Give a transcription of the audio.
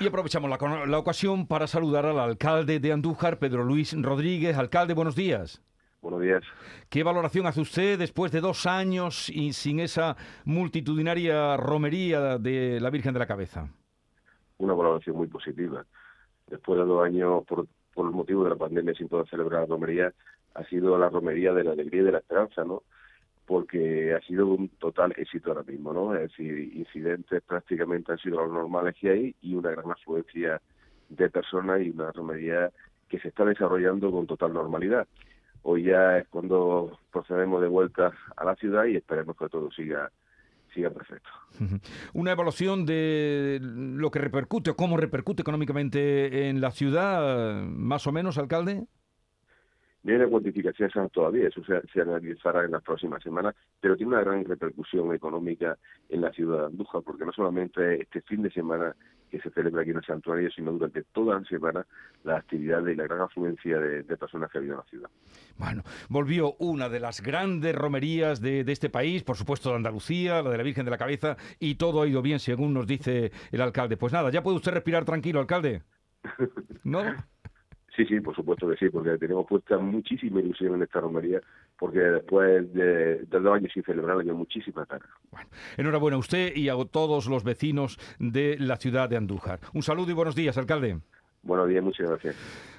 Y aprovechamos la, la, ocasión para saludar al alcalde de Andújar, Pedro Luis Rodríguez. Alcalde, buenos días. Buenos días. ¿Qué valoración hace usted después de dos años y sin esa multitudinaria romería de la Virgen de la Cabeza? Una valoración muy positiva. Después de dos años, por, por el motivo de la pandemia, sin poder celebrar la romería, ha sido la romería de la alegría y de la esperanza, ¿no? Porque ha sido un total éxito ahora mismo, ¿no? Es decir, incidentes prácticamente han sido los normales que hay y una gran afluencia de personas y una romería que se está desarrollando con total normalidad. Hoy ya es cuando procedemos de vuelta a la ciudad y esperemos que todo siga siga perfecto. Una evaluación de lo que repercute o cómo repercute económicamente en la ciudad, más o menos, alcalde. No hay una cuantificación todavía, eso se, se, analizará en las próximas semanas, pero tiene una gran repercusión económica en la ciudad de Andújar, porque no solamente este fin de semana que se celebra aquí en el santuario, sino durante toda la semana la actividad y la gran afluencia de, personas que ha habido en la ciudad. Bueno, volvió una de las grandes romerías de, de, este país, por supuesto de Andalucía, la de la Virgen de la Cabeza, y todo ha ido bien, según nos dice el alcalde. Pues nada, ya puede usted respirar tranquilo, alcalde. ¿No? Sí, sí, por supuesto que sí, porque tenemos puesta muchísima ilusión en esta romería, porque después de, dos años sin celebrar hay muchísimas ganas. Bueno, enhorabuena a usted y a todos los vecinos de la ciudad de Andújar. Un saludo y buenos días, alcalde. Buenos días, muchas gracias.